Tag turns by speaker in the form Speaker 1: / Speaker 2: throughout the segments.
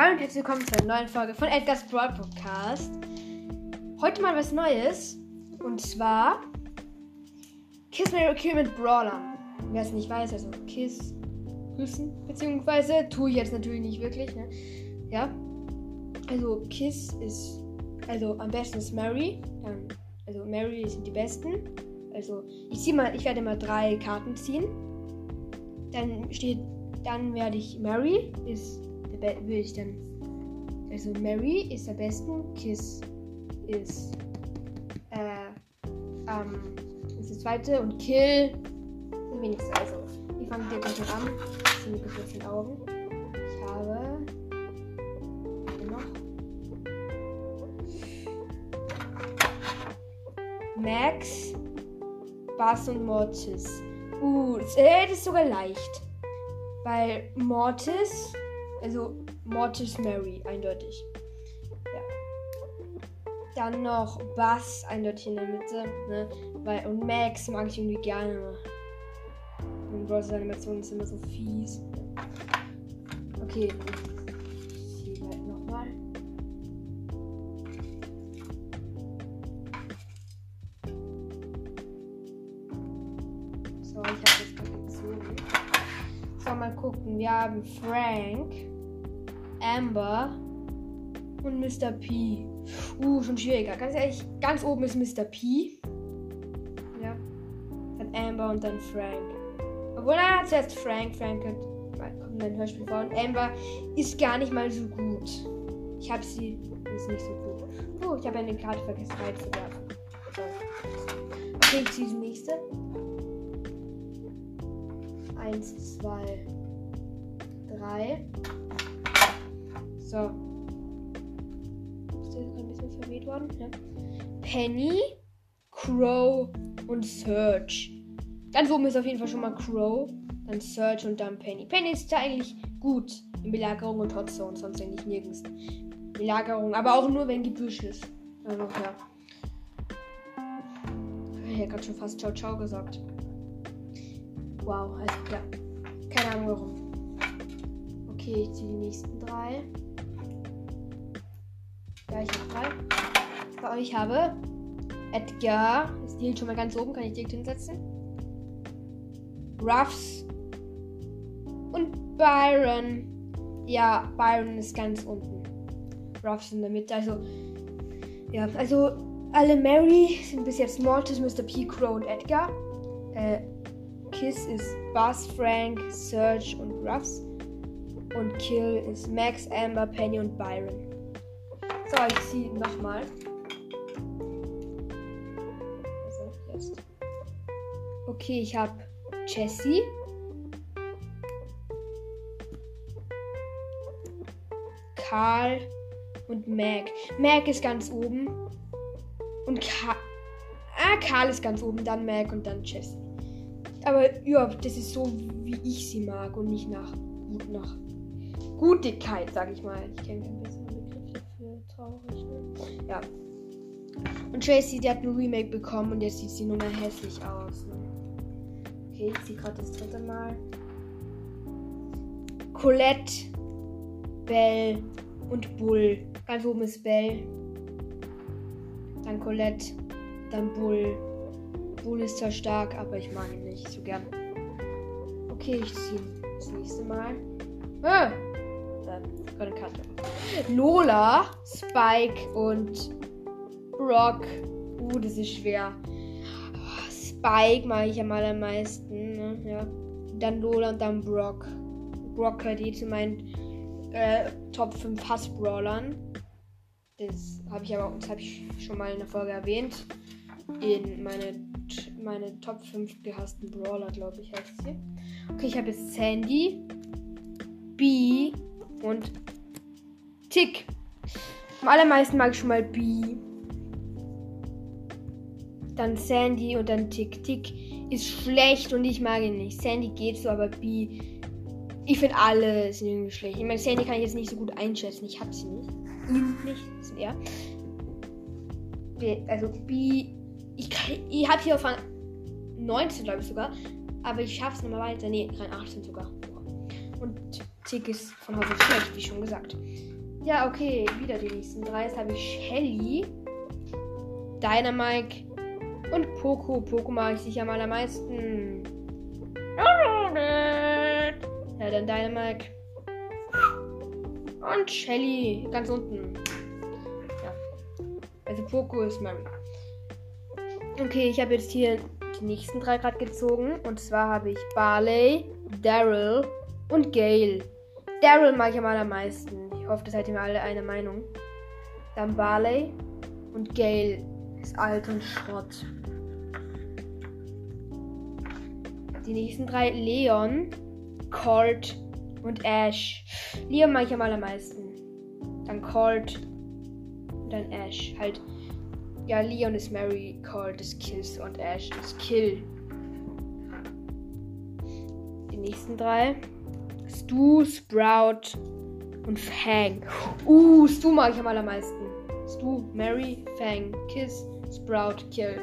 Speaker 1: Hallo und herzlich willkommen zu einer neuen Folge von Edgar's Brawl Podcast. Heute mal was Neues. Und zwar Kiss Mary Kill mit Brawler. Wer es nicht weiß, also Kiss küssen, beziehungsweise tue ich jetzt natürlich nicht wirklich, ne? Ja. Also Kiss ist, also am besten ist Mary. Dann, also Mary sind die besten. Also ich ziehe mal, ich werde mal drei Karten ziehen. Dann steht, dann werde ich Mary ist will ich dann. Also Mary ist am besten, Kiss ist äh, ähm, ist das zweite und Kill das wenigste. Also, ich fange direkt an. Ich ziehe mir kurz den Augen. Ich habe noch Max, Bass und Mortis. Uh, das, äh, das ist sogar leicht. Weil Mortis also Mortis Mary, eindeutig. Ja. Dann noch Bass, eindeutig in der Mitte. Ne? Weil, und Max mag ich irgendwie gerne. Und Bros. Animation ist immer so fies. Okay. Halt nochmal. So, ich habe das gerade gezogen. So, mal gucken. Wir haben Frank. Amber und Mr. P. Uh, schon schwieriger. Ganz ehrlich, ganz oben ist Mr. P. Ja. Dann Amber und dann Frank. Obwohl, er hat zuerst Frank. Frank hat, kommt ein Hörspiel vor. Und Amber ist gar nicht mal so gut. Ich habe sie. Ist nicht so gut. Oh, ich habe eine Karte vergessen reinzuwerfen. Okay, ich ziehe die nächste. Eins, zwei, drei. So. Ist der ein bisschen verweht worden? Ja. Penny, Crow und Search. Ganz oben ist auf jeden Fall schon mal Crow, dann Search und dann Penny. Penny ist ja eigentlich gut in Belagerung und Hotzone, sonst eigentlich nirgends. Belagerung, aber auch nur, wenn Gebüsch ist. Also, ja. Ich habe gerade schon fast Ciao Ciao gesagt. Wow, also, ja. Keine Ahnung warum. Okay, ich ziehe die nächsten drei. Ja, ich habe drei. Bei euch habe Edgar. Ist die schon mal ganz oben, kann ich direkt hinsetzen. Ruffs. Und Byron. Ja, Byron ist ganz unten. Ruffs in der Mitte. Also, ja, also alle Mary sind bis jetzt Mortis, Mr. P, Crow und Edgar. Äh, Kiss ist Buzz, Frank, Serge und Ruffs. Und Kill ist Max, Amber, Penny und Byron. So, ich ziehe nochmal. Also. Okay, ich habe Jessie. Karl und Mac. Mac ist ganz oben. Und Ka ah, Karl ist ganz oben, dann Mac und dann Jessie. Aber ja, das ist so, wie ich sie mag und nicht nach nach Gutigkeit, sag ich mal. Ich kenne kein bisschen traurig, ne? Ja. Und Tracy, die hat ein Remake bekommen und jetzt sieht sie nur mehr hässlich aus. Ne? Okay, ich ziehe gerade das dritte Mal. Colette, Belle und Bull. Ganz oben ist Belle. Dann Colette, dann Bull. Bull ist zwar stark, aber ich mag ihn nicht so gern. Okay, ich ziehe das nächste Mal. Ah! Gerade Karte. Lola, Spike und Brock. Uh, das ist schwer. Spike mag ich am allermeisten. Ne? Ja. Dann Lola und dann Brock. Brock gehört eh zu meinen äh, Top 5 Hass-Brawlern. Das habe ich aber das hab ich schon mal in der Folge erwähnt. In meine, meine Top 5 gehassten Brawler, glaube ich, heißt sie. Okay, ich habe jetzt Sandy, B und Tick. Am allermeisten mag ich schon mal B. Dann Sandy und dann Tick. Tick ist schlecht und ich mag ihn nicht. Sandy geht so, aber B. Ich finde alle sind irgendwie schlecht. Ich meine, Sandy kann ich jetzt nicht so gut einschätzen. Ich hab sie nicht. Ihn nicht. Ist. Also B. Ich, ich habe hier auf 19, glaube ich sogar. Aber ich schaffe es nochmal weiter. Nee, 18 sogar. Und Tick ist von Haus aus schlecht, wie schon gesagt. Ja, okay, wieder die nächsten drei. Jetzt habe ich Shelly, Dynamike und Poco. Poco mag ich sicher am allermeisten. Ja, dann Dynamike. Und Shelly ganz unten. Ja. Also Poco ist mein. Okay, ich habe jetzt hier die nächsten drei gerade gezogen. Und zwar habe ich Barley, Daryl und Gale. Daryl mag ich am allermeisten. Ich hoffe, das seid ihr mir alle eine Meinung. Dann Barley und Gale ist alt und Schrott. Die nächsten drei Leon, Colt und Ash. Leon mag ich am allermeisten. Dann Colt und dann Ash. Halt, ja, Leon ist Mary, Colt ist Kiss und Ash ist Kill. Die nächsten drei. Stu, Sprout und Fang. Uh, Stu mag ich am allermeisten. Stu, Mary, Fang, Kiss, Sprout, Kill.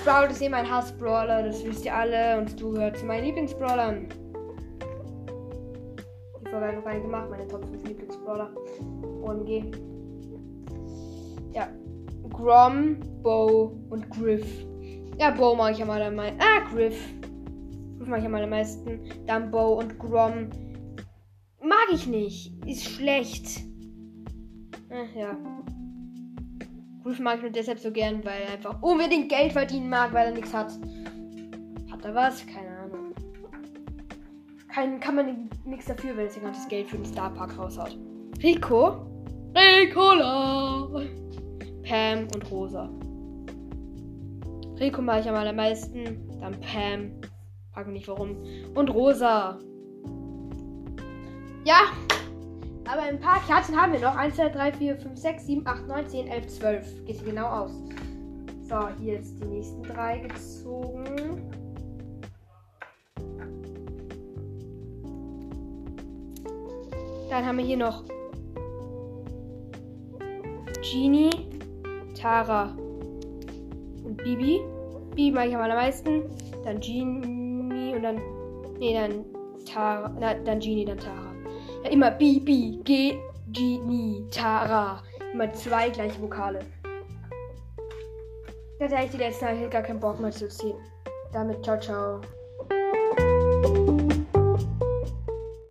Speaker 1: Sprout ist eh mein Hass-Brawler, das wisst ihr alle. Und Stu gehört zu meinen Lieblingsbrawlern. Die Folge habe ich noch nicht gemacht, meine Top 5 Lieblingsbrawler. OMG. Ja. Grom, Bo und Griff. Ja, Bo mag ich am allermeisten. Ah, Griff. Griff mag ich am allermeisten. Dann Bo und Grom. Mag ich nicht. Ist schlecht. Ach ja. Griff mag ich nur deshalb so gern, weil er einfach unbedingt Geld verdienen mag, weil er nichts hat. Hat er was? Keine Ahnung. Kein, kann man nichts dafür, wenn er sein ganzes Geld für den Star Park raushaut. Rico. Ricola. Pam und Rosa. Rico mag ich am allermeisten. Dann Pam. Frag mich nicht warum. Und Rosa. Ja. Aber ein paar Kerzen haben wir noch. 1, 2, 3, 4, 5, 6, 7, 8, 9, 10, 11, 12. Geht sie genau aus. So, hier jetzt die nächsten drei gezogen. Dann haben wir hier noch Genie, Tara und Bibi. Bibi mag ich am allermeisten. Dann Genie und dann. Nee, dann Tara. Na, dann Genie, dann Tara. Ja, immer Bibi, G, Genie, Tara. Immer zwei gleiche Vokale. Das heißt, die letzten ich gar keinen Bock mehr zu ziehen. Damit, ciao, ciao.